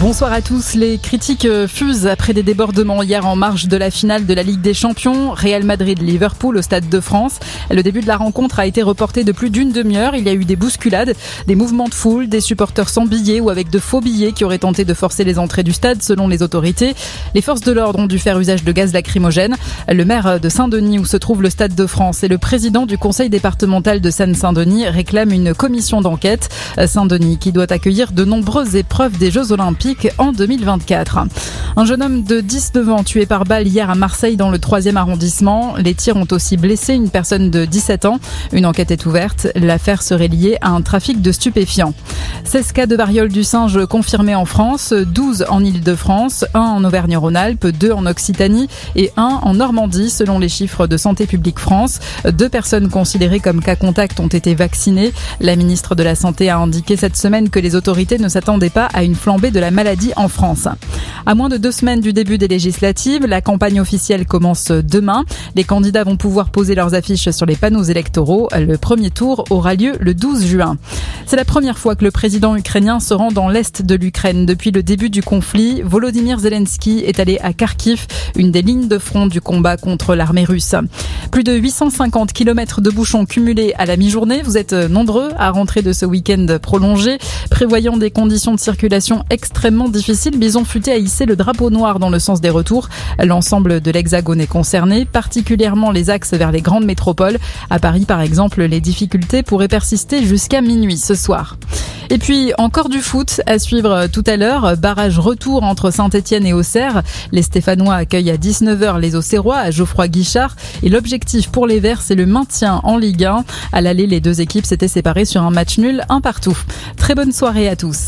Bonsoir à tous. Les critiques euh, fusent après des débordements hier en marge de la finale de la Ligue des Champions. Real Madrid-Liverpool au Stade de France. Le début de la rencontre a été reporté de plus d'une demi-heure. Il y a eu des bousculades, des mouvements de foule, des supporters sans billets ou avec de faux billets qui auraient tenté de forcer les entrées du stade selon les autorités. Les forces de l'ordre ont dû faire usage de gaz lacrymogène. Le maire de Saint-Denis où se trouve le Stade de France et le président du conseil départemental de Seine-Saint-Denis réclament une commission d'enquête. Saint-Denis qui doit accueillir de nombreuses épreuves des Jeux Olympiques en 2024. Un jeune homme de 19 ans tué par balle hier à Marseille dans le 3e arrondissement. Les tirs ont aussi blessé une personne de 17 ans. Une enquête est ouverte. L'affaire serait liée à un trafic de stupéfiants. 16 cas de variole du singe confirmés en France, 12 en Ile-de-France, 1 en Auvergne-Rhône-Alpes, 2 en Occitanie et 1 en Normandie selon les chiffres de Santé publique France. Deux personnes considérées comme cas contact ont été vaccinées. La ministre de la Santé a indiqué cette semaine que les autorités ne s'attendaient pas à une flambée de la maladie en France. À moins de deux semaines du début des législatives, la campagne officielle commence demain. Les candidats vont pouvoir poser leurs affiches sur les panneaux électoraux. Le premier tour aura lieu le 12 juin. C'est la première fois que le président ukrainien se rend dans l'est de l'Ukraine depuis le début du conflit. Volodymyr Zelensky est allé à Kharkiv, une des lignes de front du combat contre l'armée russe. Plus de 850 km de bouchons cumulés à la mi-journée. Vous êtes nombreux à rentrer de ce week-end prolongé, prévoyant des conditions de circulation difficile, Bison Futé a hissé le drapeau noir dans le sens des retours. L'ensemble de l'Hexagone est concerné, particulièrement les axes vers les grandes métropoles. À Paris, par exemple, les difficultés pourraient persister jusqu'à minuit ce soir. Et puis encore du foot à suivre tout à l'heure. Barrage retour entre Saint-Etienne et Auxerre. Les Stéphanois accueillent à 19h les Auxerrois à Geoffroy Guichard. Et l'objectif pour les Verts, c'est le maintien en Ligue 1. À l'aller, les deux équipes s'étaient séparées sur un match nul, un partout. Très bonne soirée à tous.